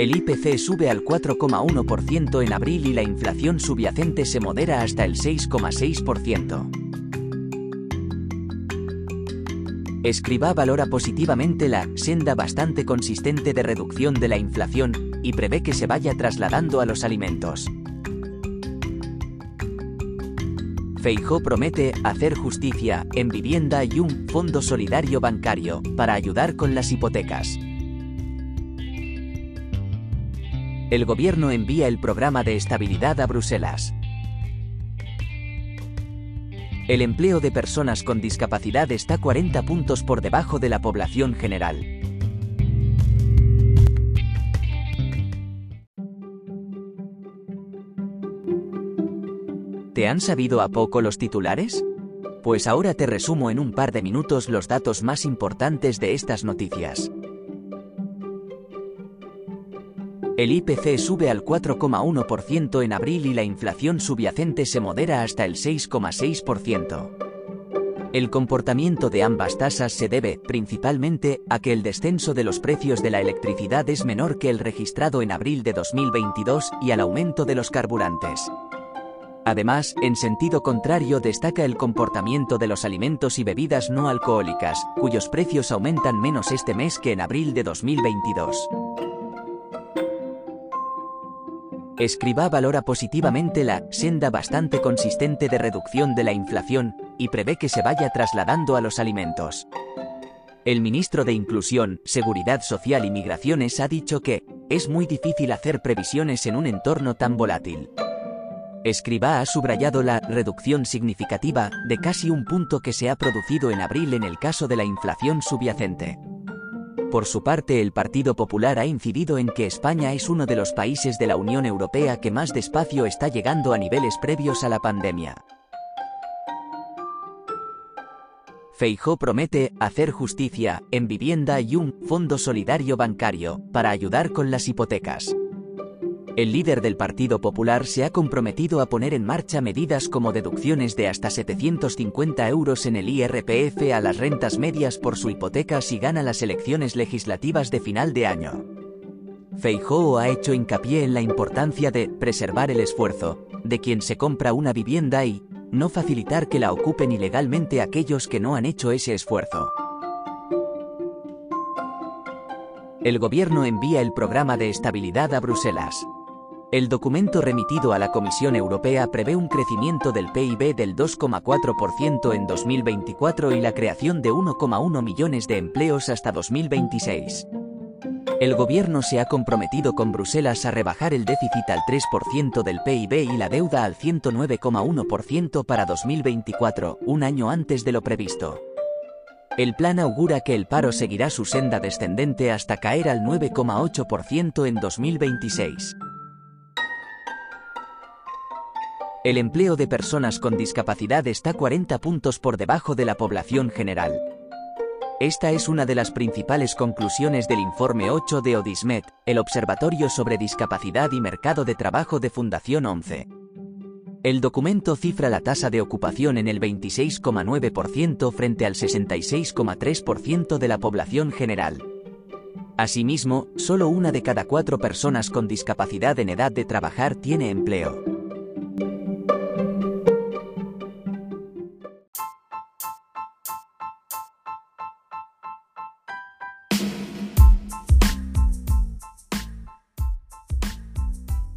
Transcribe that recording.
El IPC sube al 4,1% en abril y la inflación subyacente se modera hasta el 6,6%. Escriba valora positivamente la senda bastante consistente de reducción de la inflación y prevé que se vaya trasladando a los alimentos. Feijó promete hacer justicia en vivienda y un fondo solidario bancario para ayudar con las hipotecas. El gobierno envía el programa de estabilidad a Bruselas. El empleo de personas con discapacidad está 40 puntos por debajo de la población general. ¿Te han sabido a poco los titulares? Pues ahora te resumo en un par de minutos los datos más importantes de estas noticias. El IPC sube al 4,1% en abril y la inflación subyacente se modera hasta el 6,6%. El comportamiento de ambas tasas se debe, principalmente, a que el descenso de los precios de la electricidad es menor que el registrado en abril de 2022 y al aumento de los carburantes. Además, en sentido contrario destaca el comportamiento de los alimentos y bebidas no alcohólicas, cuyos precios aumentan menos este mes que en abril de 2022. Escriba valora positivamente la senda bastante consistente de reducción de la inflación y prevé que se vaya trasladando a los alimentos. El ministro de Inclusión, Seguridad Social y Migraciones ha dicho que es muy difícil hacer previsiones en un entorno tan volátil. Escriba ha subrayado la reducción significativa de casi un punto que se ha producido en abril en el caso de la inflación subyacente. Por su parte, el Partido Popular ha incidido en que España es uno de los países de la Unión Europea que más despacio está llegando a niveles previos a la pandemia. Feijó promete hacer justicia en vivienda y un fondo solidario bancario para ayudar con las hipotecas. El líder del Partido Popular se ha comprometido a poner en marcha medidas como deducciones de hasta 750 euros en el IRPF a las rentas medias por su hipoteca si gana las elecciones legislativas de final de año. Feijóo ha hecho hincapié en la importancia de preservar el esfuerzo de quien se compra una vivienda y no facilitar que la ocupen ilegalmente aquellos que no han hecho ese esfuerzo. El gobierno envía el programa de estabilidad a Bruselas. El documento remitido a la Comisión Europea prevé un crecimiento del PIB del 2,4% en 2024 y la creación de 1,1 millones de empleos hasta 2026. El gobierno se ha comprometido con Bruselas a rebajar el déficit al 3% del PIB y la deuda al 109,1% para 2024, un año antes de lo previsto. El plan augura que el paro seguirá su senda descendente hasta caer al 9,8% en 2026. El empleo de personas con discapacidad está 40 puntos por debajo de la población general. Esta es una de las principales conclusiones del informe 8 de Odismet, el Observatorio sobre Discapacidad y Mercado de Trabajo de Fundación 11. El documento cifra la tasa de ocupación en el 26,9% frente al 66,3% de la población general. Asimismo, solo una de cada cuatro personas con discapacidad en edad de trabajar tiene empleo.